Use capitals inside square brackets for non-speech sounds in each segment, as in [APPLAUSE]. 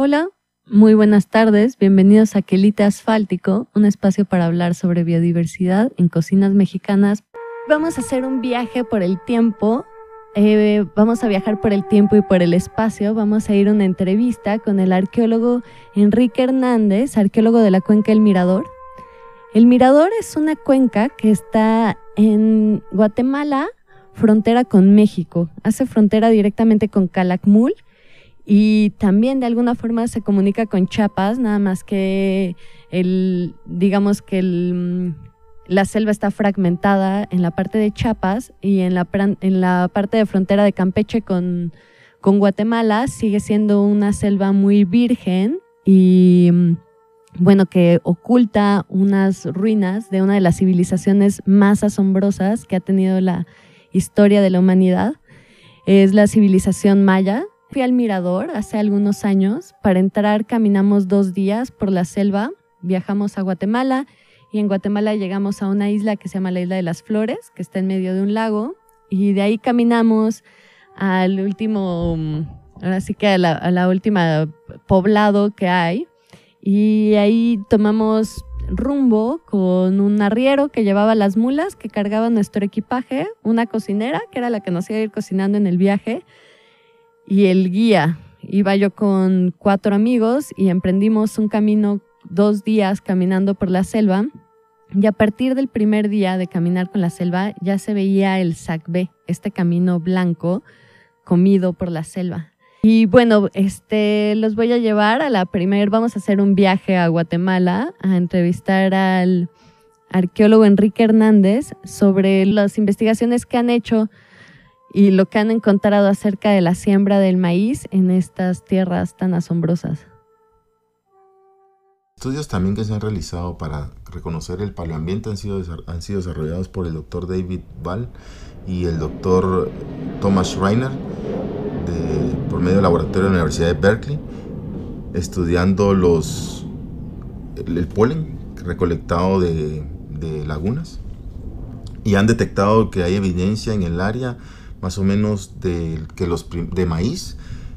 Hola, muy buenas tardes, bienvenidos a Quelite Asfáltico, un espacio para hablar sobre biodiversidad en cocinas mexicanas. Vamos a hacer un viaje por el tiempo, eh, vamos a viajar por el tiempo y por el espacio, vamos a ir a una entrevista con el arqueólogo Enrique Hernández, arqueólogo de la cuenca El Mirador. El Mirador es una cuenca que está en Guatemala, frontera con México, hace frontera directamente con Calakmul y también de alguna forma se comunica con Chiapas, nada más que el, digamos que el, la selva está fragmentada en la parte de Chiapas y en la, en la parte de frontera de Campeche con, con Guatemala sigue siendo una selva muy virgen y bueno, que oculta unas ruinas de una de las civilizaciones más asombrosas que ha tenido la historia de la humanidad. Es la civilización maya, Fui al mirador hace algunos años. Para entrar caminamos dos días por la selva, viajamos a Guatemala y en Guatemala llegamos a una isla que se llama la Isla de las Flores, que está en medio de un lago. Y de ahí caminamos al último, ahora sí que a la, a la última poblado que hay. Y ahí tomamos rumbo con un arriero que llevaba las mulas que cargaba nuestro equipaje, una cocinera que era la que nos iba a ir cocinando en el viaje y el guía. Iba yo con cuatro amigos y emprendimos un camino dos días caminando por la selva. Y a partir del primer día de caminar con la selva ya se veía el Sacbé, este camino blanco comido por la selva. Y bueno, este, los voy a llevar a la primera, vamos a hacer un viaje a Guatemala a entrevistar al arqueólogo Enrique Hernández sobre las investigaciones que han hecho y lo que han encontrado acerca de la siembra del maíz en estas tierras tan asombrosas. Estudios también que se han realizado para reconocer el paleoambiente han sido, han sido desarrollados por el doctor David Ball y el doctor Thomas Schreiner por medio del laboratorio de la Universidad de Berkeley, estudiando los, el, polen recolectado de, de lagunas y han detectado que hay evidencia en el área más o menos de, que los, de maíz,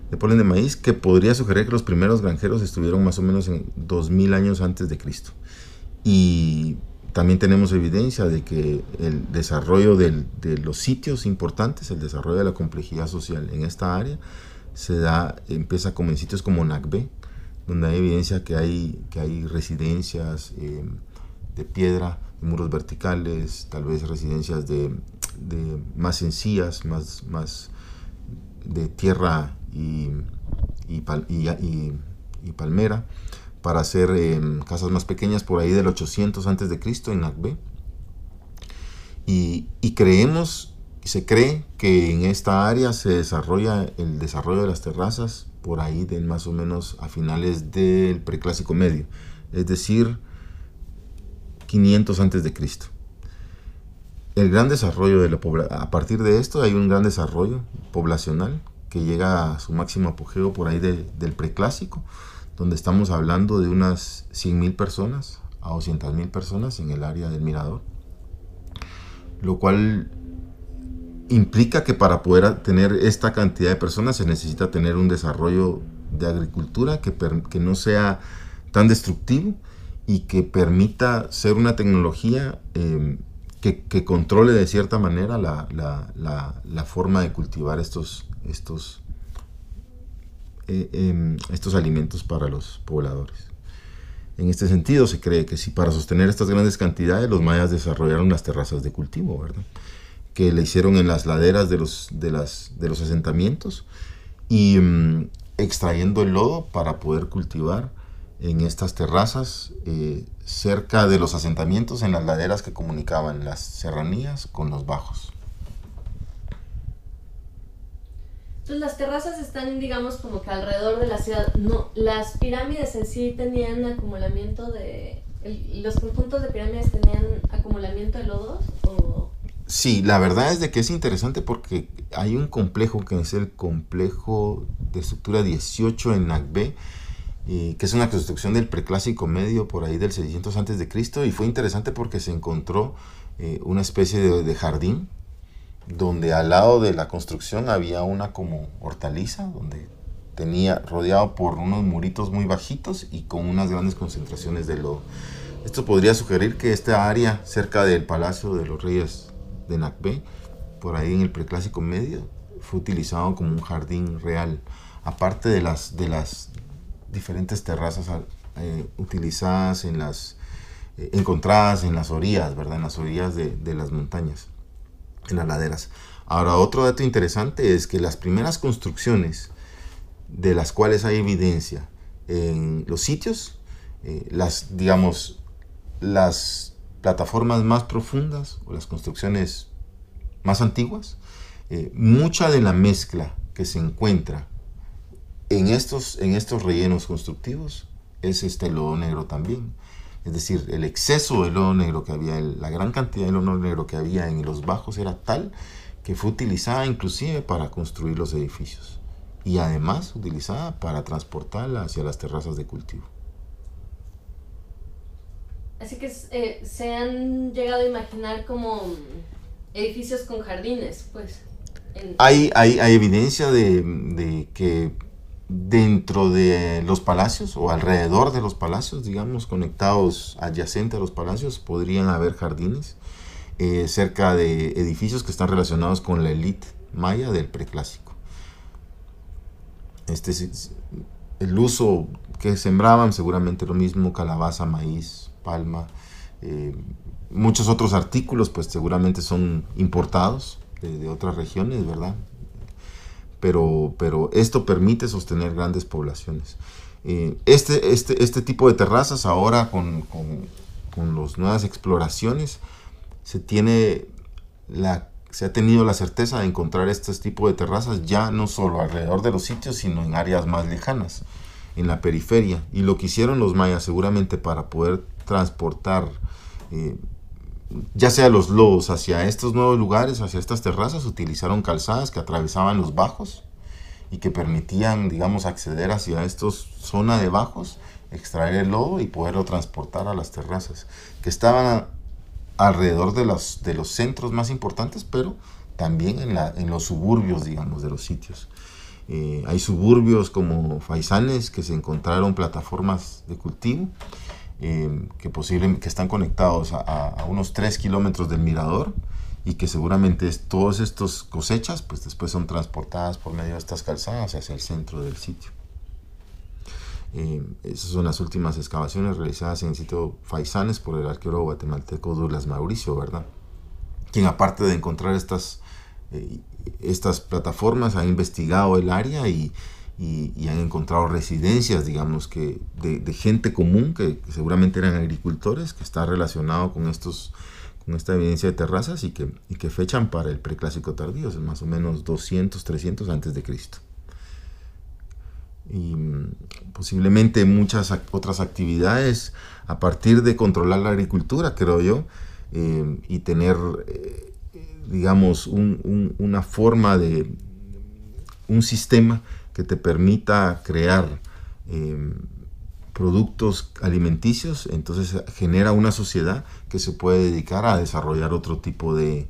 de polen de maíz, que podría sugerir que los primeros granjeros estuvieron más o menos en 2000 años antes de Cristo. Y también tenemos evidencia de que el desarrollo de los sitios importantes, el desarrollo de la complejidad social en esta área, se da, empieza como en sitios como Nagbe, donde hay evidencia que hay, que hay residencias eh, de piedra, muros verticales, tal vez residencias de, de más sencillas, más, más de tierra y, y, palmera, para hacer em, casas más pequeñas por ahí del 800 antes de Cristo en Nagbe. Y, y creemos, se cree que en esta área se desarrolla el desarrollo de las terrazas por ahí de más o menos a finales del preclásico medio, es decir, 500 antes de Cristo el gran desarrollo de la a partir de esto hay un gran desarrollo poblacional que llega a su máximo apogeo por ahí del preclásico, donde estamos hablando de unas 100.000 personas a 200.000 personas en el área del Mirador, lo cual implica que para poder tener esta cantidad de personas se necesita tener un desarrollo de agricultura que, que no sea tan destructivo y que permita ser una tecnología eh, que, controle de cierta manera la, forma de cultivar estos, estos, eh, em, estos alimentos para los pobladores. En este sentido, se cree que si para sostener estas grandes cantidades, los mayas desarrollaron las terrazas de cultivo, ¿verdad? que le hicieron en las laderas de los, de las, de los asentamientos y em, extrayendo el lodo para poder cultivar en estas terrazas eh, cerca de los asentamientos en las laderas que comunicaban las serranías con los bajos. Entonces las terrazas están, digamos, como que alrededor de la ciudad. No, las pirámides en sí tenían acumulamiento de... ¿Los conjuntos de pirámides tenían acumulamiento de lodos? O... Sí, la verdad es de que es interesante porque hay un complejo que es el complejo de estructura 18 en Nagbe, que es una construcción del preclásico medio por ahí del 600 antes de Cristo y fue interesante porque se encontró eh, una especie de, jardín donde al lado de la construcción había una como hortaliza donde tenía rodeado por unos muritos muy bajitos y con unas grandes concentraciones de lodo. Esto podría sugerir que esta área cerca del Palacio de los Reyes de Nakbe, por ahí en el preclásico medio, fue utilizado como un jardín real, aparte de las, de las diferentes terrazas eh, utilizadas en las eh, encontradas en las orillas, ¿verdad? En las orillas de, las montañas, en las laderas. Ahora, otro dato interesante es que las primeras construcciones de las cuales hay evidencia en los sitios, eh, las, digamos, las plataformas más profundas o las construcciones más antiguas, mucha de la mezcla que se encuentra en estos, en estos rellenos constructivos es este lodo negro también. Es decir, el exceso de lodo negro que había, la gran cantidad de lodo negro que había en los bajos era tal que fue utilizada inclusive para construir los edificios y además utilizada para transportarla hacia las terrazas de cultivo. Así que eh, se han llegado a imaginar como edificios con jardines, pues. Hay, hay, hay, evidencia de, de, que dentro de los palacios o alrededor de los palacios, digamos, conectados adyacente a los palacios, podrían haber jardines eh, cerca de edificios que están relacionados con la élite maya del preclásico. Este, el uso que sembraban, seguramente lo mismo, calabaza, maíz, palma, eh, muchos otros artículos, pues seguramente son importados de, otras regiones, ¿verdad? Pero, pero esto permite sostener grandes poblaciones. Eh, este, este, este tipo de terrazas ahora con, con, con las nuevas exploraciones se tiene la se ha tenido la certeza de encontrar este tipo de terrazas ya no solo alrededor de los sitios, sino en áreas más lejanas, en la periferia. Y lo que hicieron los mayas seguramente para poder transportar eh, ya sea los lodos hacia estos nuevos lugares, hacia estas terrazas, utilizaron calzadas que atravesaban los bajos y que permitían, digamos, acceder hacia estos zona de bajos, extraer el lodo y poderlo transportar a las terrazas, que estaban alrededor de los, de los centros más importantes, pero también en, la, en los suburbios, digamos, de los sitios. Eh, hay suburbios como Faisanes que se encontraron plataformas de cultivo eh, que, posible, que están conectados a, unos 3 kilómetros del mirador y que seguramente es, todas estas cosechas pues después son transportadas por medio de estas calzadas hacia el centro del sitio. Eh, esas son las últimas excavaciones realizadas en el sitio Faisanes por el arqueólogo guatemalteco Douglas Mauricio, ¿verdad? Quien aparte de encontrar estas, eh, estas plataformas ha investigado el área y, y, han encontrado residencias, digamos, que de, gente común, que, seguramente eran agricultores, que está relacionado con estos con esta evidencia de terrazas y que, y que fechan para el preclásico tardío, es más o menos 200, 300 antes de Cristo. Y mm, posiblemente muchas otras actividades a partir de controlar la agricultura, creo yo, eh, y tener, eh, digamos, una forma de, un sistema que te permita crear eh, productos alimenticios, entonces genera una sociedad que se puede dedicar a desarrollar otro tipo de,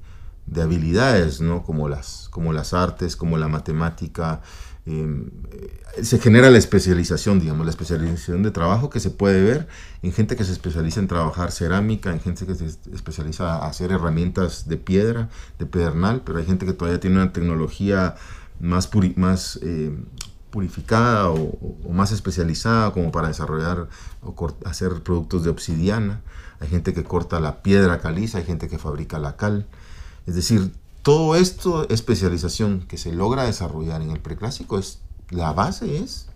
de habilidades, ¿no? como, las, como las artes, como la matemática, Em, eh, se genera la especialización, digamos, la especialización de trabajo que se puede ver en gente que se especializa en trabajar cerámica, en gente que se especializa a hacer herramientas de piedra, de pedernal, pero hay gente que todavía tiene una tecnología más, más em, purificada o, más especializada como para desarrollar o hacer productos de obsidiana. Hay gente que corta la piedra caliza, hay gente que fabrica la cal. Es decir, todo esto, especialización que se logra desarrollar en el preclásico, es, la base es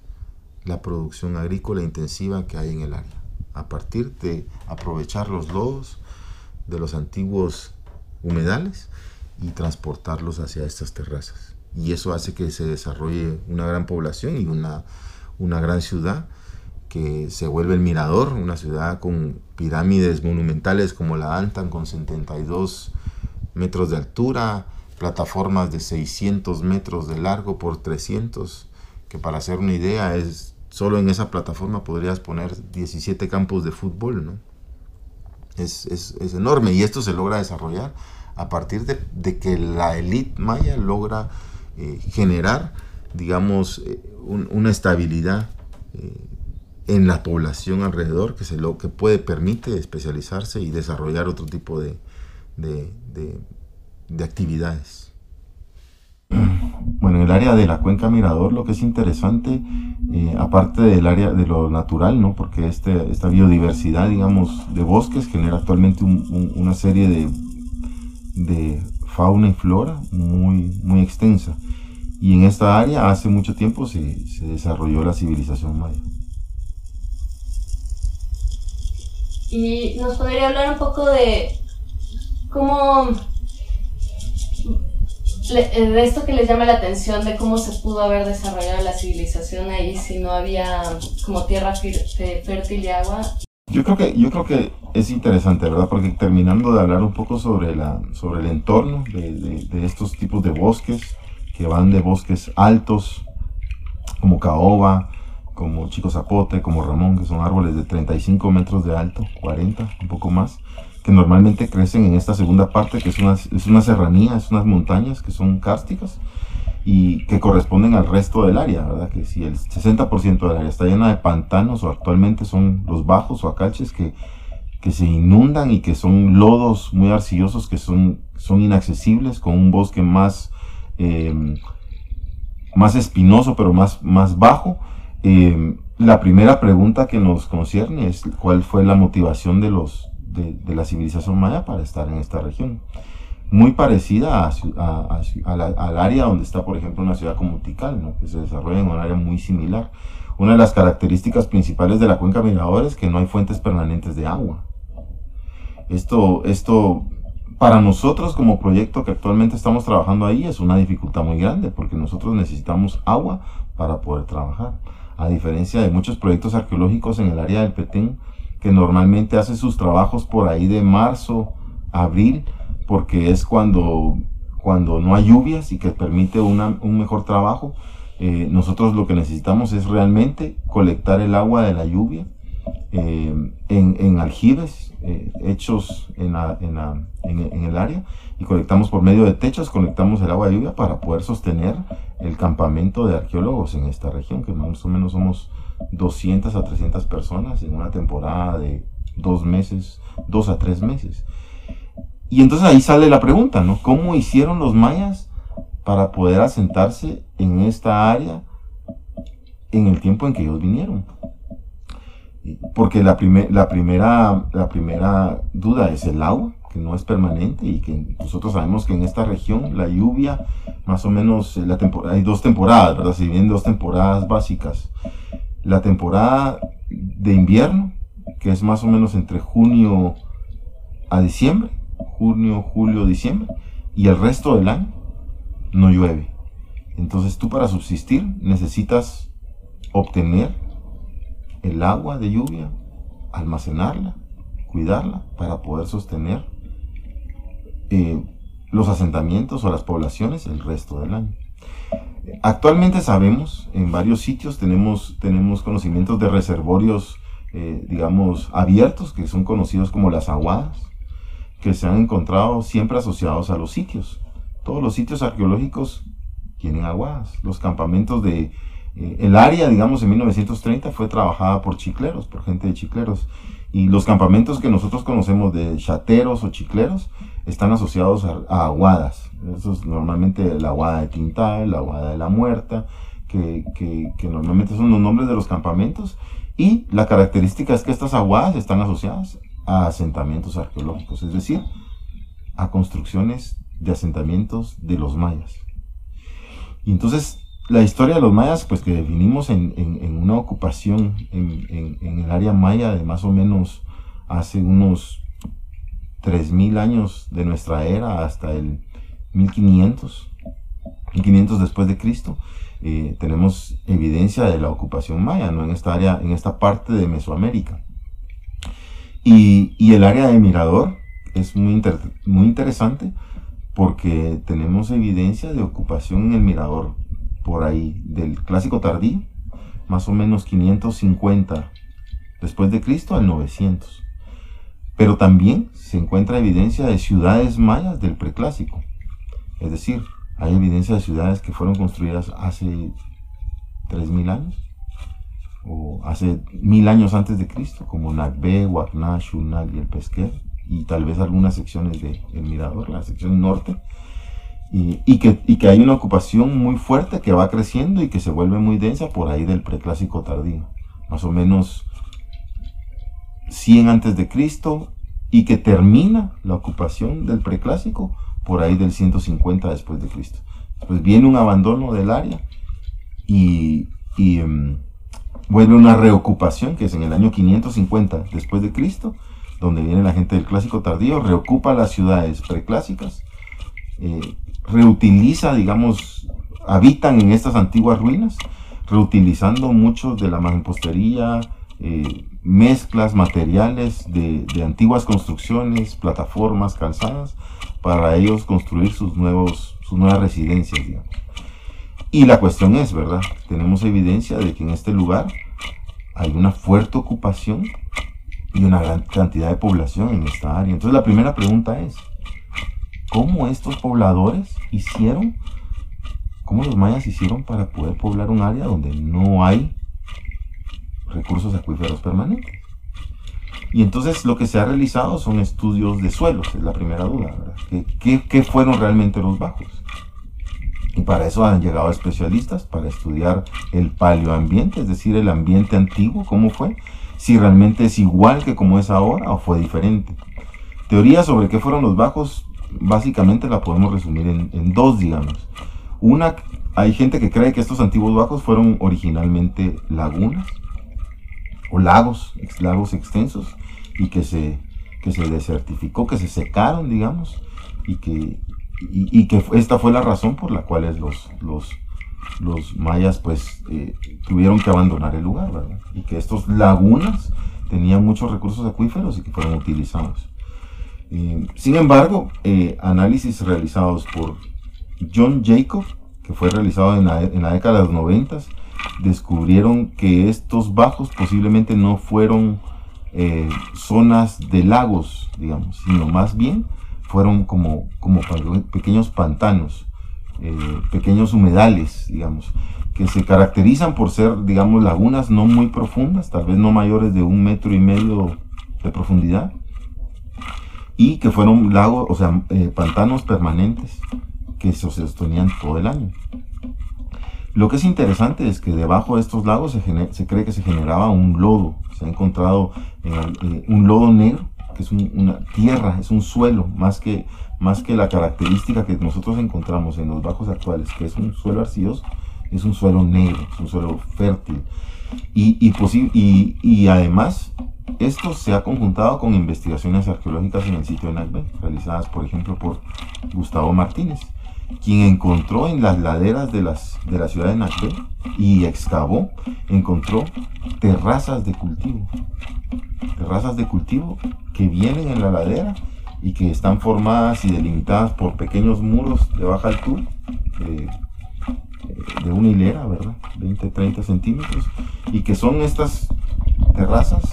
la producción agrícola intensiva que hay en el área. A partir de aprovechar los lodos de los antiguos humedales y transportarlos hacia estas terrazas. Y eso hace que se desarrolle una gran población y una, una gran ciudad que se vuelve el mirador, una ciudad con pirámides monumentales como la Antan con 72 metros de altura, plataformas de 600 metros de largo por 300, que para hacer una idea es, solo en esa plataforma podrías poner 17 campos de fútbol, ¿no? Es, es, es enorme y esto se logra desarrollar a partir de, de que la élite maya logra eh, generar digamos, eh, una estabilidad eh, en la población alrededor que, se lo, que puede, permite especializarse y desarrollar otro tipo de, de actividades. Bueno, en el área de la cuenca Mirador lo que es interesante, aparte del área de lo natural, ¿no? porque este, esta biodiversidad, digamos, de bosques genera actualmente una serie de, de fauna y flora muy, muy extensa. Y en esta área hace mucho tiempo se, se desarrolló la civilización maya. Y nos podría hablar un poco de cómo de esto que les llama la atención de cómo se pudo haber desarrollado la civilización ahí si no había como tierra fértil y agua. Yo creo que yo creo que es interesante, ¿verdad? Porque terminando de hablar un poco sobre la sobre el entorno de, de, estos tipos de bosques que van de bosques altos como caoba, como chico zapote, como ramón, que son árboles de 35 metros de alto, 40, un poco más que normalmente crecen en esta segunda parte, que es una, es una serranía, es unas montañas que son cársticas y que corresponden al resto del área, ¿verdad? Que si el 60% del área está llena de pantanos o actualmente son los bajos o acalches que, que se inundan y que son lodos muy arcillosos que son, son inaccesibles con un bosque más, em, más espinoso pero más, más bajo. Em, la primera pregunta que nos concierne es cuál fue la motivación de los, de, la civilización maya para estar en esta región. Muy parecida al área donde está, por ejemplo, una ciudad como Tikal, que se desarrolla en un área muy similar. Una de las características principales de la cuenca Mirador es que no hay fuentes permanentes de agua. Esto, esto para nosotros como proyecto que actualmente estamos trabajando ahí es una dificultad muy grande porque nosotros necesitamos agua para poder trabajar. A diferencia de muchos proyectos arqueológicos en el área del Petén, que normalmente hace sus trabajos por ahí de marzo, abril, porque es cuando, cuando no hay lluvias y que permite un mejor trabajo. Eh, nosotros lo que necesitamos es realmente colectar el agua de la lluvia eh, en, aljibes eh, hechos en, en, el área y colectamos por medio de techos, colectamos el agua de lluvia para poder sostener el campamento de arqueólogos en esta región, que más o menos somos 200 a 300 personas en una temporada de dos meses, dos a tres meses. Y entonces ahí sale la pregunta, ¿no? ¿Cómo hicieron los mayas para poder asentarse en esta área en el tiempo en que ellos vinieron? Porque la, la, primera, la primera duda es el agua, que no es permanente y que nosotros sabemos que en esta región la lluvia, más o menos, la temporada, hay dos temporadas, ¿verdad? Si bien dos temporadas básicas la temporada de invierno, que es más o menos entre junio a diciembre, junio, julio, diciembre, y el resto del año no llueve. Entonces tú para subsistir necesitas obtener el agua de lluvia, almacenarla, cuidarla para poder sostener eh, los asentamientos o las poblaciones el resto del año. Actualmente sabemos, en varios sitios tenemos, tenemos conocimientos de reservorios, eh, digamos, abiertos, que son conocidos como las aguadas, que se han encontrado siempre asociados a los sitios. Todos los sitios arqueológicos tienen aguadas. Los campamentos de... Eh, el área, digamos, en 1930 fue trabajada por chicleros, por gente de chicleros. Y los campamentos que nosotros conocemos de chateros o chicleros están asociados a, aguadas. Eso es normalmente la aguada de Tintal, la aguada de la Muerta, que, que, normalmente son los nombres de los campamentos. Y la característica es que estas aguadas están asociadas a asentamientos arqueológicos, es decir, a construcciones de asentamientos de los mayas. Y entonces la historia de los mayas, pues que definimos en, en, una ocupación en, en, el área maya de más o menos hace unos 3.000 años de nuestra era hasta el 1500, 1500 después de Cristo, eh, tenemos evidencia de la ocupación maya ¿no? en esta área, en esta parte de Mesoamérica. Y, el área de Mirador es muy, muy interesante porque tenemos evidencia de ocupación en el Mirador por ahí del clásico tardío, más o menos 550 después de Cristo al 900. Pero también se encuentra evidencia de ciudades mayas del preclásico, es decir, hay evidencia de ciudades que fueron construidas hace 3.000 años o hace mil años antes de Cristo, como Nagbe, Huacná, Shunal y el Pesquer, y tal vez algunas secciones de El Mirador, la sección norte, y, que, y, que, hay una ocupación muy fuerte que va creciendo y que se vuelve muy densa por ahí del preclásico tardío, más o menos 100 antes de Cristo, y que termina la ocupación del preclásico por ahí del 150 después de Cristo. Pues viene un abandono del área y, y em, vuelve una reocupación, que es en el año 550 después de Cristo, donde viene la gente del clásico tardío, reocupa las ciudades preclásicas, eh, reutiliza, digamos, habitan en estas antiguas ruinas, reutilizando mucho de la mampostería, eh, mezclas materiales de, de, antiguas construcciones, plataformas, calzadas, para ellos construir sus, nuevos, sus nuevas residencias, digamos. Y la cuestión es, ¿verdad? Tenemos evidencia de que en este lugar hay una fuerte ocupación y una gran cantidad de población en esta área. Entonces la primera pregunta es, ¿cómo estos pobladores hicieron, cómo los mayas hicieron para poder poblar un área donde no hay recursos acuíferos permanentes? Y entonces lo que se ha realizado son estudios de suelos, es la primera duda, ¿verdad? ¿Qué, qué fueron realmente los bajos? Y para eso han llegado especialistas, para estudiar el paleoambiente, es decir, el ambiente antiguo, cómo fue, si realmente es igual que como es ahora o fue diferente. Teoría sobre qué fueron los bajos, básicamente la podemos resumir en, dos, digamos. Una, hay gente que cree que estos antiguos bajos fueron originalmente lagunas o lagos, lagos extensos, y que se, que se desertificó, que se secaron, digamos, y que y, que esta fue la razón por la cual los, los, los mayas pues eh, tuvieron que abandonar el lugar. Y que estos lagunas tenían muchos recursos acuíferos y que fueron utilizados. Eh, sin embargo, eh, análisis realizados por John Jacob, que fue realizado en la, en la década de los 90, descubrieron que estos bajos posiblemente no fueron zonas de lagos, digamos, sino más bien fueron como, como pequeños pantanos, eh, pequeños humedales, digamos, que se caracterizan por ser, digamos, lagunas no muy profundas, tal vez no mayores de un metro y medio de profundidad, y que fueron lagos, o sea, eh, pantanos permanentes que se sostenían todo el año. Lo que es interesante es que debajo de estos lagos se, se cree que se generaba un lodo. Se ha encontrado eh, un lodo negro que es una tierra, es un suelo, más que, más que la característica que nosotros encontramos en los bajos actuales, que es un suelo arcilloso, es un suelo negro, es un suelo fértil. Y, y, y, además, esto se ha conjuntado con investigaciones arqueológicas en el sitio de Nagbe, realizadas, por ejemplo, por Gustavo Martínez, quien encontró en las laderas de, las, de la ciudad de Nagbe y excavó, encontró terrazas de cultivo. Terrazas de cultivo que vienen en la ladera y que están formadas y delimitadas por pequeños muros de baja altura, eh, de una hilera, ¿verdad? 20, 30 centímetros, y que son estas terrazas,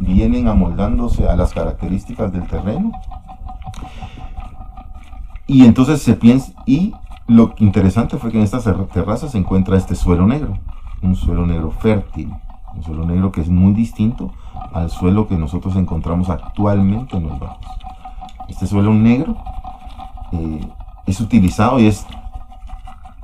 vienen amoldándose a las características del terreno. Y entonces se piensa, y lo interesante fue que en estas terrazas se encuentra este suelo negro, un suelo negro fértil, un suelo negro que es muy distinto al suelo que nosotros encontramos actualmente en los bajos. Este suelo negro eh, es utilizado y es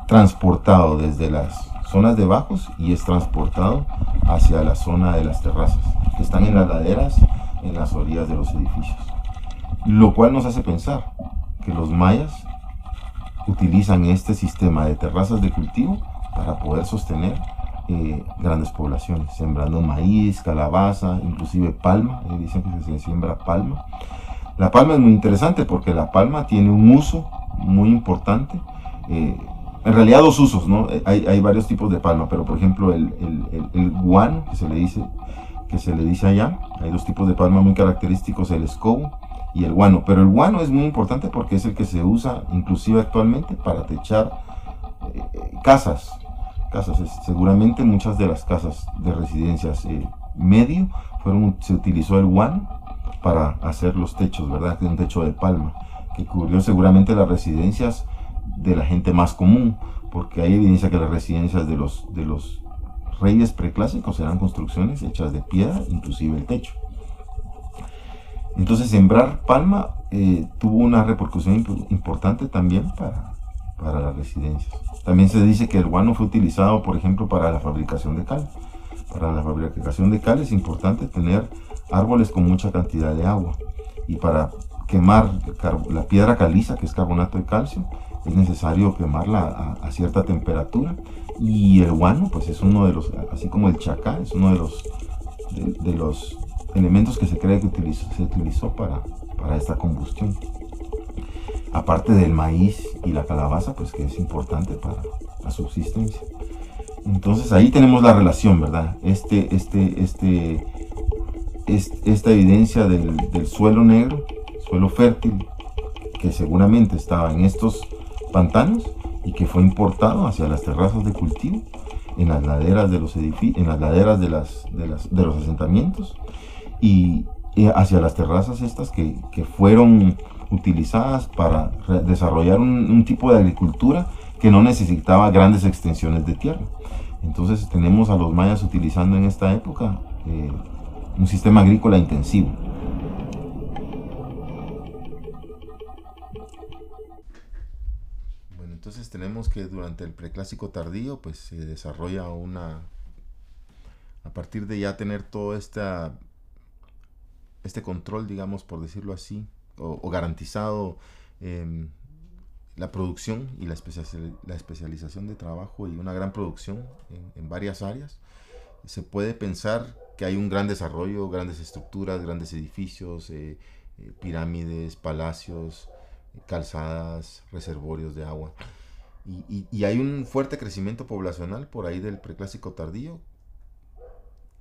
transportado desde las zonas de bajos y es transportado hacia la zona de las terrazas, que están en las laderas, en las orillas de los edificios. Lo cual nos hace pensar que los mayas utilizan este sistema de terrazas de cultivo para poder sostener eh, grandes poblaciones, sembrando maíz, calabaza, inclusive palma, eh, dicen que se siembra palma. La palma es muy interesante porque la palma tiene un uso muy importante, eh, en realidad dos usos, ¿no? Hay, hay, varios tipos de palma, pero por ejemplo el, el, el, guano, que se le dice que se le dice allá, hay dos tipos de palma muy característicos, el escobo y el guano, pero el guano es muy importante porque es el que se usa inclusive actualmente para techar casas, casas. Seguramente muchas de las casas de residencias eh, medio fueron, se utilizó el guano para hacer los techos, ¿verdad? Que un techo de palma, que cubrió seguramente las residencias de la gente más común, porque hay evidencia que las residencias de los, de los reyes preclásicos eran construcciones hechas de piedra, inclusive el techo. Entonces sembrar palma eh, tuvo una repercusión importante también para, para las residencias. También se dice que el guano fue utilizado, por ejemplo, para la fabricación de cal. Para la fabricación de cal es importante tener árboles con mucha cantidad de agua. Y para quemar la piedra caliza, que es carbonato de calcio, es necesario quemarla a, cierta temperatura. Y el guano, pues es uno de los, así como el chacá, es uno de los, de, los elementos que se cree que se utilizó para, para esta combustión aparte del maíz y la calabaza, pues que es importante para la subsistencia. Entonces ahí tenemos la relación, ¿verdad? Este, este, este, esta evidencia del, del, suelo negro, suelo fértil, que seguramente estaba en estos pantanos y que fue importado hacia las terrazas de cultivo, en las laderas de los edificios, en las laderas de, las, de, las, de los asentamientos y, hacia las terrazas estas que, que fueron utilizadas para desarrollar un, tipo de agricultura que no necesitaba grandes extensiones de tierra. Entonces tenemos a los mayas utilizando en esta época eh, un sistema agrícola intensivo. Bueno, entonces tenemos que durante el preclásico tardío pues se desarrolla una... A partir de ya tener todo esta, este control, digamos, por decirlo así, o, garantizado em, la producción y la, la, especialización de trabajo y una gran producción en, varias áreas, se puede pensar que hay un gran desarrollo, grandes estructuras, grandes edificios, eh, eh, pirámides, palacios, calzadas, reservorios de agua. Y, y, hay un fuerte crecimiento poblacional por ahí del preclásico tardío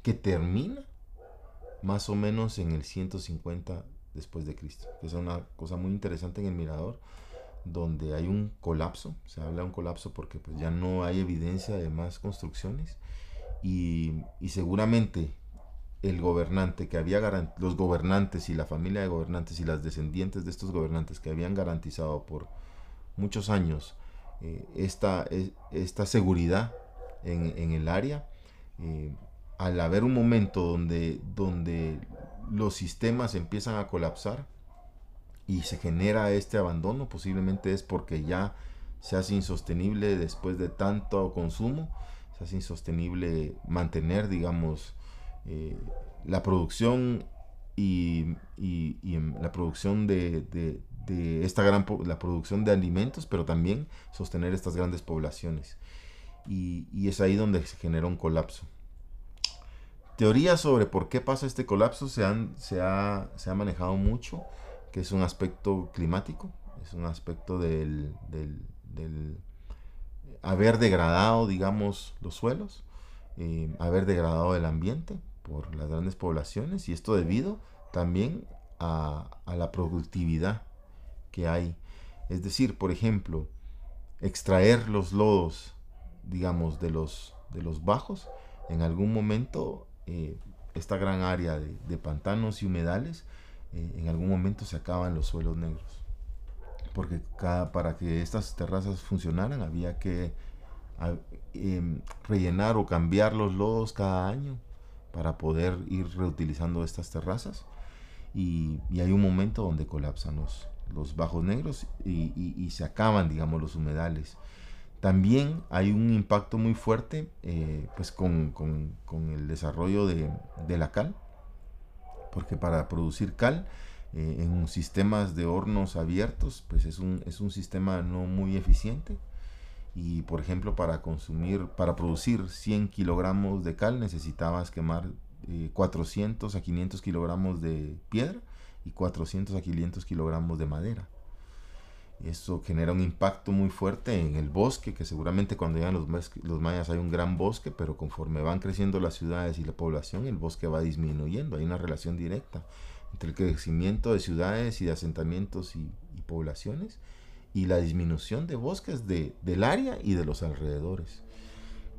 que termina más o menos en el 150 después de Cristo. Es una cosa muy interesante en el mirador, donde hay un colapso, se habla de un colapso porque pues ya no hay evidencia de más construcciones y, seguramente el gobernante que había los gobernantes y la familia de gobernantes y las descendientes de estos gobernantes que habían garantizado por muchos años eh, esta, e, esta seguridad en, el área, eh, al haber un momento donde, donde los sistemas empiezan a colapsar y se genera este abandono, posiblemente es porque ya se hace insostenible después de tanto consumo, se hace insostenible mantener, digamos, eh, la producción y, la producción de, esta gran la producción de alimentos, pero también sostener estas grandes poblaciones. Y, y es ahí donde se genera un colapso. Teorías sobre por qué pasa este colapso se, han, se, ha, se ha manejado mucho, que es un aspecto climático, es un aspecto del, del, haber degradado, digamos, los suelos, eh, haber degradado el ambiente por las grandes poblaciones y esto debido también a, a la productividad que hay. Es decir, por ejemplo, extraer los lodos, digamos, de los, de los bajos, en algún momento eh, esta gran área de, pantanos y humedales, eh, en algún momento se acaban los suelos negros. Porque cada, para que estas terrazas funcionaran había que em, rellenar o cambiar los lodos cada año para poder ir reutilizando estas terrazas. Y, hay un momento donde colapsan los, los bajos negros y, y se acaban, digamos, los humedales. También hay un impacto muy fuerte eh, pues con, el desarrollo de, la cal, porque para producir cal eh, en sistemas de hornos abiertos pues es un, es un sistema no muy eficiente y por ejemplo para consumir, para producir 100 kilogramos de cal necesitabas quemar 400 eh, a 500 kilogramos de piedra y 400 a 500 kilogramos de madera. Eso genera un impacto muy fuerte en el bosque, que seguramente cuando llegan los, los mayas hay un gran bosque, pero conforme van creciendo las ciudades y la población, el bosque va disminuyendo. Hay una relación directa entre el crecimiento de ciudades y de asentamientos y, poblaciones y la disminución de bosques de, del área y de los alrededores.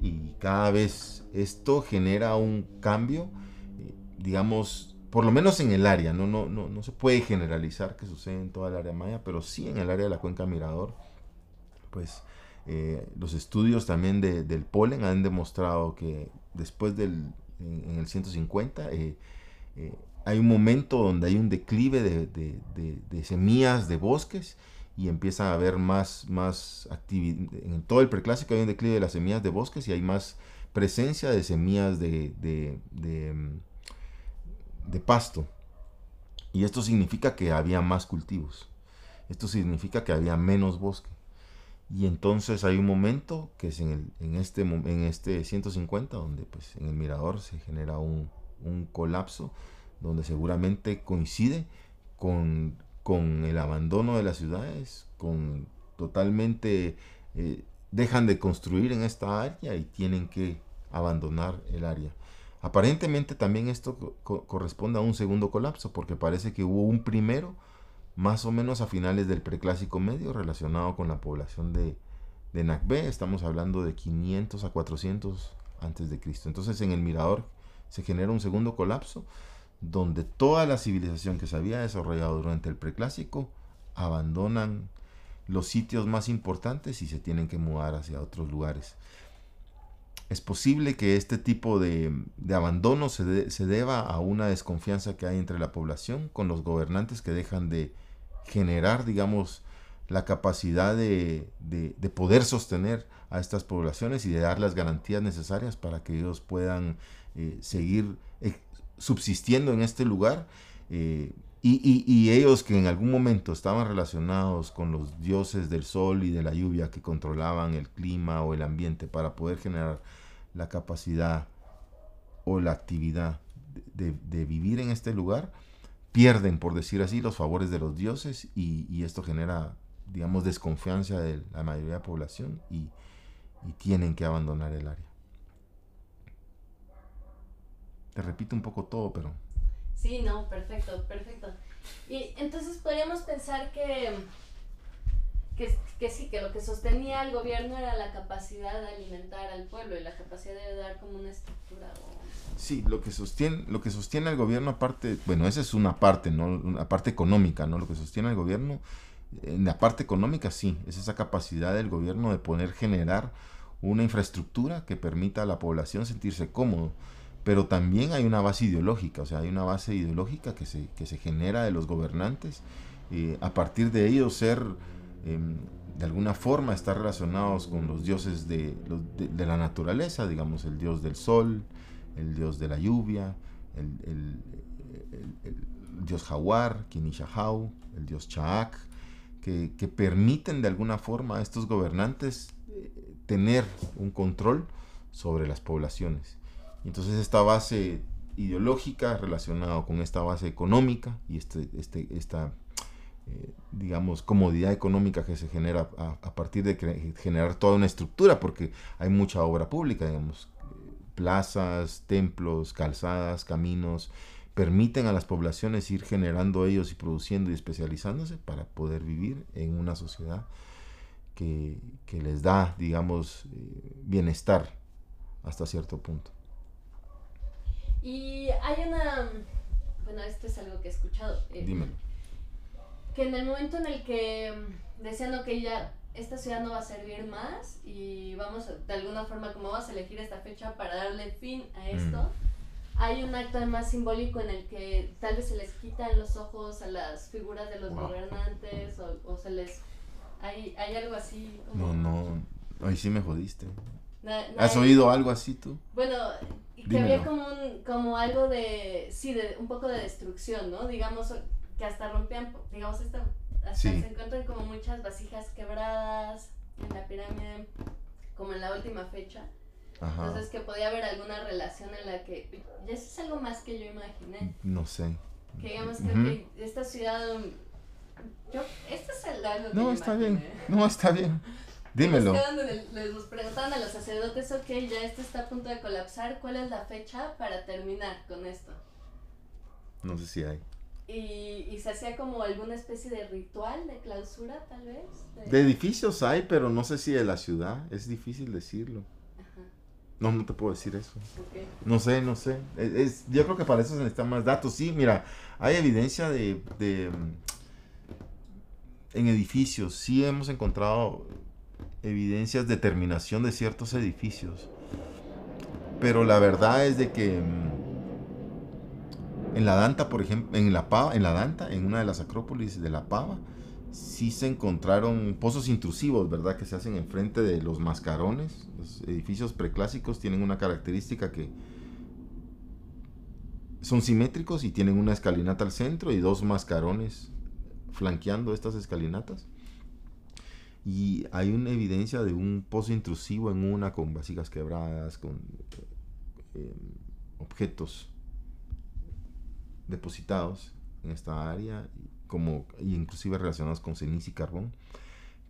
Y cada vez esto genera un cambio, eh, digamos, por lo menos en el área, no, no, no, no se puede generalizar que sucede en toda el área maya, pero sí en el área de la cuenca Mirador, pues eh, los estudios también del polen han demostrado que después del en, el 150 eh, eh, hay un momento donde hay un declive de, semillas de bosques y empieza a haber más, más actividad. En todo el preclásico hay un declive de las semillas de bosques y hay más presencia de semillas de, de, pasto. Y esto significa que había más cultivos. Esto significa que había menos bosque. Y entonces hay un momento que es en, este, en este 150 donde pues en el mirador se genera un, un colapso donde seguramente coincide con, con, el abandono de las ciudades, con totalmente eh, dejan de construir en esta área y tienen que abandonar el área. Aparentemente también esto corresponde a un segundo colapso porque parece que hubo un primero más o menos a finales del preclásico medio relacionado con la población de, de. Estamos hablando de 500 a 400 antes de Cristo. Entonces en el mirador se genera un segundo colapso donde toda la civilización que se había desarrollado durante el preclásico abandonan los sitios más importantes y se tienen que mudar hacia otros lugares. Es posible que este tipo de, abandono se, se, deba a una desconfianza que hay entre la población con los gobernantes que dejan de generar, digamos, la capacidad de, poder sostener a estas poblaciones y de dar las garantías necesarias para que ellos puedan eh, seguir eh, subsistiendo en este lugar. Eh, y, ellos que en algún momento estaban relacionados con los dioses del sol y de la lluvia que controlaban el clima o el ambiente para poder generar la capacidad o la actividad de vivir en este lugar, pierden, por decir así, los favores de los dioses y, esto genera, digamos, desconfianza de la mayoría de la población y, tienen que abandonar el área. Te repito un poco todo, pero... Sí, no, perfecto, perfecto. Y entonces podríamos pensar que que, sí, que lo que sostenía al gobierno era la capacidad de alimentar al pueblo y la capacidad de dar como una estructura. Sí, lo que sostiene, lo que sostiene al gobierno aparte, bueno, esa es una parte, ¿no? Una parte económica, ¿no? Lo que sostiene al gobierno, en la parte económica sí, es esa capacidad del gobierno de poder generar una infraestructura que permita a la población sentirse cómodo. Pero también hay una base ideológica, o sea, hay una base ideológica que se, que se genera de los gobernantes, eh, a partir de ellos ser Em, de alguna forma estar relacionados con los dioses de, la naturaleza, digamos el dios del sol, el dios de la lluvia, el, dios jaguar, Kinishahau, el dios Chaak, que, permiten de alguna forma a estos gobernantes eh, tener un control sobre las poblaciones. Entonces esta base ideológica relacionada con esta base económica y este, este, esta eh, digamos, comodidad económica que se genera a, partir de generar toda una estructura, porque hay mucha obra pública, digamos, plazas, templos, calzadas, caminos, permiten a las poblaciones ir generando ellos y produciendo y especializándose para poder vivir en una sociedad que, les da, digamos, eh, bienestar hasta cierto punto. Y hay una, bueno, esto es algo que he escuchado. Eh, Dímelo que en el momento en el que mm, decían, que ya esta ciudad no va a servir más y vamos de alguna forma como vamos a elegir esta fecha para darle fin a esto, mm. hay un acto más simbólico en el que tal vez se les quitan los ojos a las figuras de los gobernantes o, se les... Hay, hay algo así No, no, ahí sí me jodiste. ¿Has oído algo así tú? Bueno, que había como, un, como algo de, sí, de un poco de destrucción, ¿no? Digamos, que hasta rompían, digamos, hasta se encuentran como muchas vasijas quebradas en la pirámide, como en la última fecha. Entonces que podía haber alguna relación en la que, y eso es algo más que yo imaginé. No sé. Que digamos que esta ciudad, yo, este es el algo No, está bien, no, está bien. [LAUGHS] Dímelo. Les, les preguntaban a los sacerdotes, ok, ya esto está a punto de colapsar, ¿cuál es la fecha para terminar con esto? No sé si hay. Y, se hacía como alguna especie de ritual de clausura, tal vez. De, edificios hay, pero no sé si de la ciudad. Es difícil decirlo. No, no te puedo decir eso. No sé, no sé. Es, yo creo que para eso se necesitan más datos. Sí, mira, hay evidencia de, de en edificios. Sí hemos encontrado evidencias de terminación de ciertos edificios. Pero la verdad es de que mm, en la Danta, por ejemplo, en la Pava, en la Danta, en una de las acrópolis de la Pava, sí se encontraron pozos intrusivos, ¿verdad? Que se hacen enfrente de los mascarones. Los edificios preclásicos tienen una característica que son simétricos y tienen una escalinata al centro y dos mascarones flanqueando estas escalinatas. Y hay una evidencia de un pozo intrusivo en una con vasijas quebradas, con eh, objetos depositados en esta área, como inclusive relacionados con ceniza y carbón,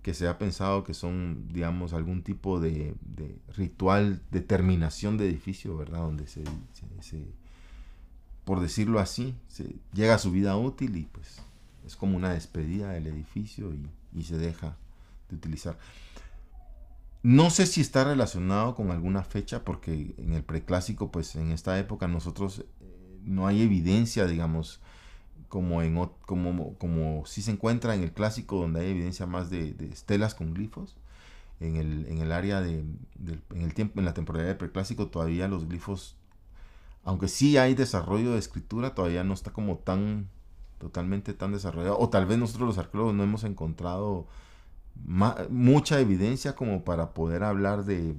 que se ha pensado que son, digamos, algún tipo de, ritual de terminación de edificio, ¿verdad? Donde se, por decirlo así, llega su vida útil y pues es como una despedida del edificio y, y se deja de utilizar. No sé si está relacionado con alguna fecha, porque en el preclásico, pues en esta época nosotros eh, no hay evidencia, digamos, como en como, como si se encuentra en el clásico, donde hay evidencia más de, estelas con glifos. En el, en el área de, en el tiempo, en la temporada de preclásico, todavía los glifos, aunque sí hay desarrollo de escritura, todavía no está como tan totalmente tan desarrollado. O tal vez nosotros los arqueólogos no hemos encontrado mucha evidencia como para poder hablar de,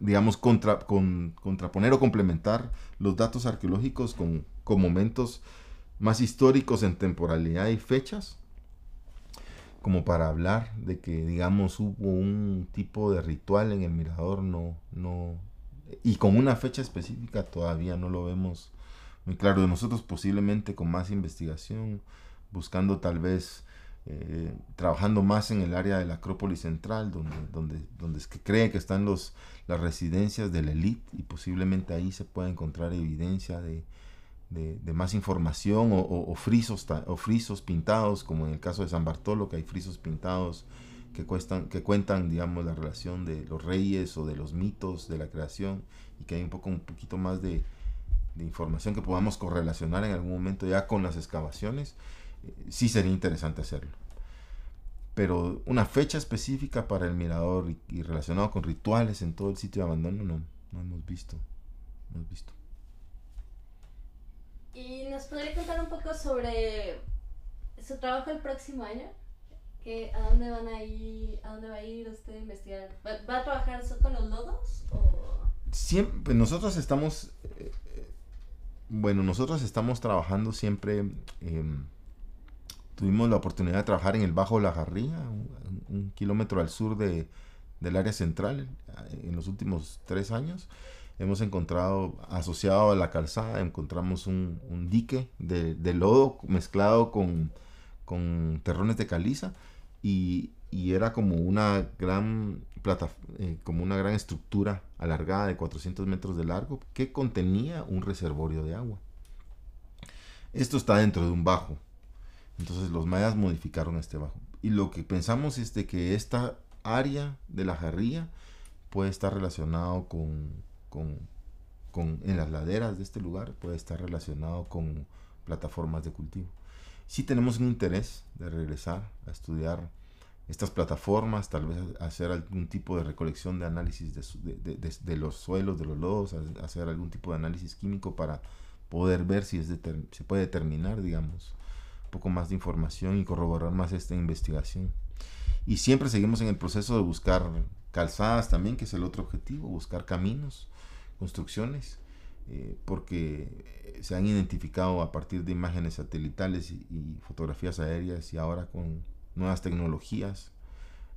digamos, contra, con, contraponer o complementar los datos arqueológicos con, con, momentos más históricos en temporalidad y fechas, como para hablar de que, digamos, hubo un tipo de ritual en el mirador, no, no, y con una fecha específica todavía no lo vemos muy claro. De nosotros posiblemente con más investigación, buscando tal vez eh, trabajando más en el área de la Acrópolis Central, donde, donde, donde es que cree que están los, las residencias de la élite y posiblemente ahí se pueda encontrar evidencia de, más información o, o, frisos, o frisos pintados, como en el caso de San Bartolo, que hay frisos pintados que, cuestan, que cuentan, digamos, la relación de los reyes o de los mitos de la creación y que hay un, poco, un poquito más de, de información que podamos correlacionar en algún momento ya con las excavaciones sí sería interesante hacerlo. Pero una fecha específica para el mirador y, relacionado con rituales en todo el sitio de abandono no, no hemos visto. No hemos visto. ¿Y nos podría contar un poco sobre su trabajo el próximo año? ¿Que, ¿A dónde van a ir? ¿A dónde va a ir usted a investigar? ¿Va, a trabajar con los lodos? Siempre, nosotros estamos, eh, eh, bueno, nosotros estamos trabajando siempre Tuvimos la oportunidad de trabajar en el Bajo La Jarría, un, kilómetro al sur de, del área central, en los últimos tres años. Hemos encontrado, asociado a la calzada, encontramos un, dique de, lodo mezclado con, con, terrones de caliza y, era como una gran plata, eh, como una gran estructura alargada de 400 metros de largo que contenía un reservorio de agua. Esto está dentro de un bajo, entonces los mayas modificaron este bajo. Y lo que pensamos es de que esta área de la jarría puede estar relacionado con, con, con, en las laderas de este lugar, puede estar relacionado con plataformas de cultivo. Si tenemos un interés de regresar a estudiar estas plataformas, tal vez hacer algún tipo de recolección de análisis de, de, de, los suelos, de los lodos, hacer algún tipo de análisis químico para poder ver si es se puede determinar, digamos, poco más de información y corroborar más esta investigación. Y siempre seguimos en el proceso de buscar calzadas también, que es el otro objetivo, buscar caminos, construcciones, eh, porque se han identificado a partir de imágenes satelitales y, fotografías aéreas y ahora con nuevas tecnologías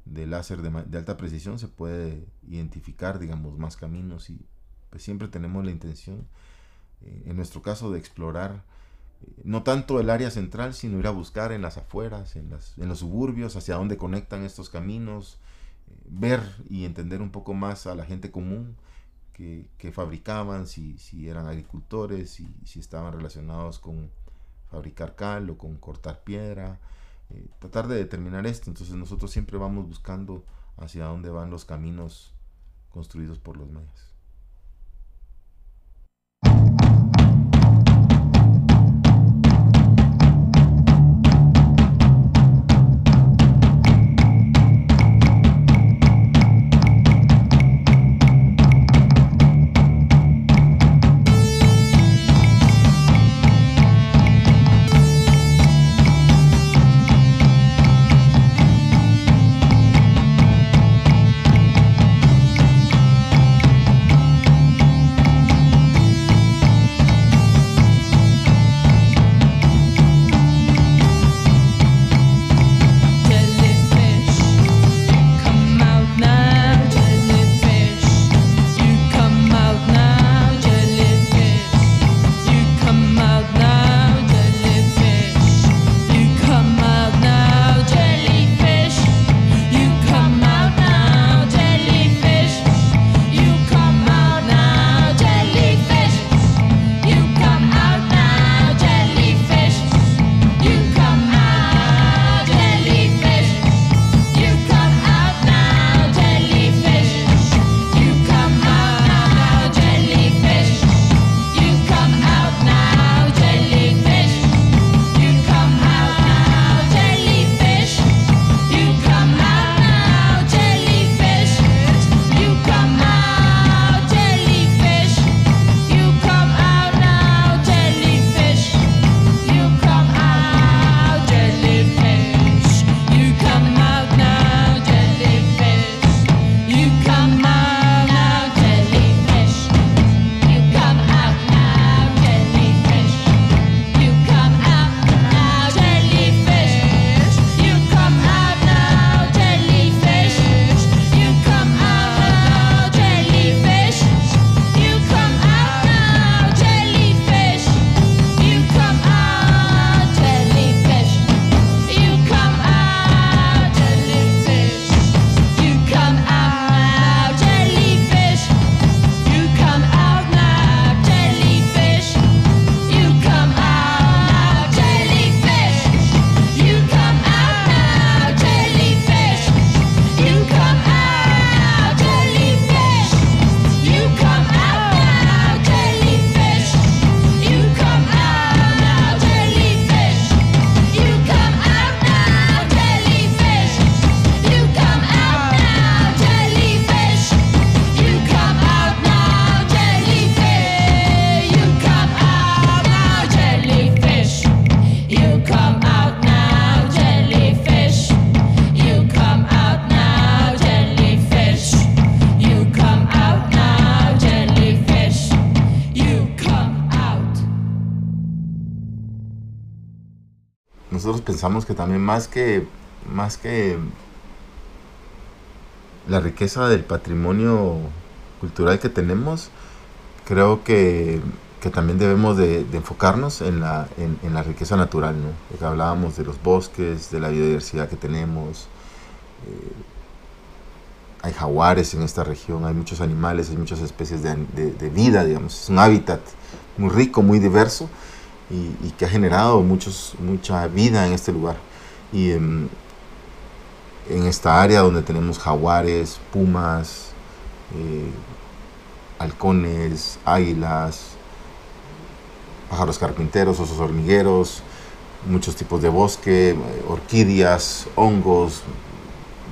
de láser de, alta precisión se puede identificar, digamos, más caminos y pues siempre tenemos la intención, eh, en nuestro caso, de explorar no tanto el área central, sino ir a buscar en las afueras, en, los suburbios, hacia dónde conectan estos caminos, eh, ver y entender un poco más a la gente común que, fabricaban, si, eran agricultores, si, si estaban relacionados con fabricar cal o con cortar piedra, eh, tratar de determinar esto. Entonces nosotros siempre vamos buscando hacia dónde van los caminos construidos por los mayas. Pensamos que también más que, más que la riqueza del patrimonio cultural que tenemos, creo que, también debemos de, enfocarnos en la, en, la, riqueza natural, ¿no? Porque hablábamos de los bosques, de la biodiversidad que tenemos. Eh, hay jaguares en esta región, hay muchos animales, hay muchas especies de, vida, digamos. Es un hábitat muy rico, muy diverso y, que ha generado muchos, mucha vida en este lugar. Y en, esta área donde tenemos jaguares, pumas, eh, halcones, águilas, pájaros carpinteros, osos hormigueros, muchos tipos de bosque, orquídeas, hongos,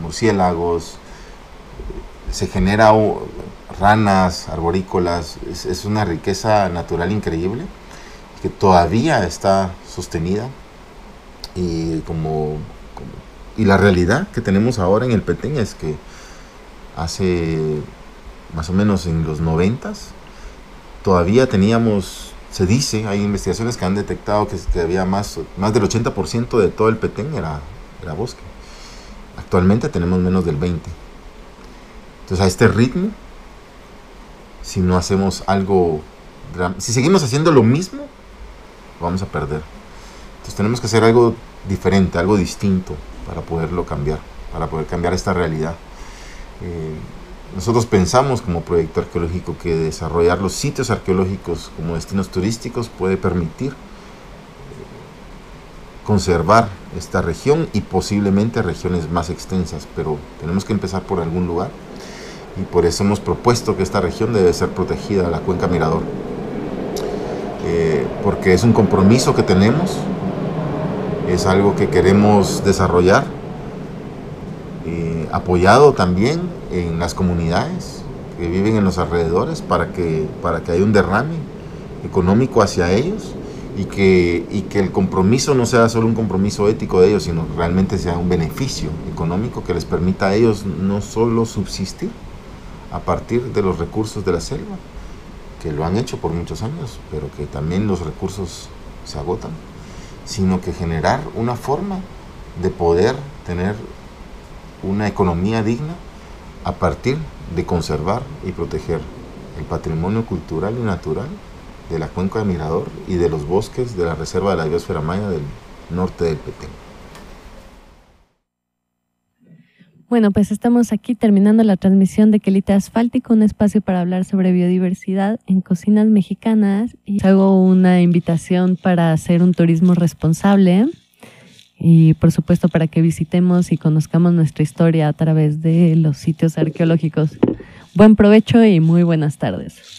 murciélagos, se genera ranas, arborícolas, es, una riqueza natural increíble que todavía está sostenida y como, y la realidad que tenemos ahora en el Petén es que hace más o menos en los noventas, todavía teníamos, se dice, hay investigaciones que han detectado que, había más, más del 80% de todo el Petén era, era bosque. Actualmente tenemos menos del 20%. Entonces a este ritmo, si no hacemos algo, si seguimos haciendo lo mismo, vamos a perder. Entonces tenemos que hacer algo diferente, algo distinto para poderlo cambiar, para poder cambiar esta realidad. Eh, nosotros pensamos como proyecto arqueológico que desarrollar los sitios arqueológicos como destinos turísticos puede permitir eh, conservar esta región y posiblemente regiones más extensas, pero tenemos que empezar por algún lugar y por eso hemos propuesto que esta región debe ser protegida, la cuenca Mirador, eh, porque es un compromiso que tenemos, es algo que queremos desarrollar, eh, apoyado también en las comunidades que viven en los alrededores para que, para que haya un derrame económico hacia ellos y que, y que el compromiso no sea solo un compromiso ético de ellos, sino realmente sea un beneficio económico que les permita a ellos no solo subsistir a partir de los recursos de la selva, que lo han hecho por muchos años, pero que también los recursos se agotan, sino que generar una forma de poder tener una economía digna a partir de conservar y proteger el patrimonio cultural y natural de la cuenca de Mirador y de los bosques de la Reserva de la Biosfera Maya del norte del Petén. Bueno, pues estamos aquí terminando la transmisión de Quelite Asfáltico, un espacio para hablar sobre biodiversidad en cocinas mexicanas. Y hago una invitación para hacer un turismo responsable y por supuesto para que visitemos y conozcamos nuestra historia a través de los sitios arqueológicos. Buen provecho y muy buenas tardes.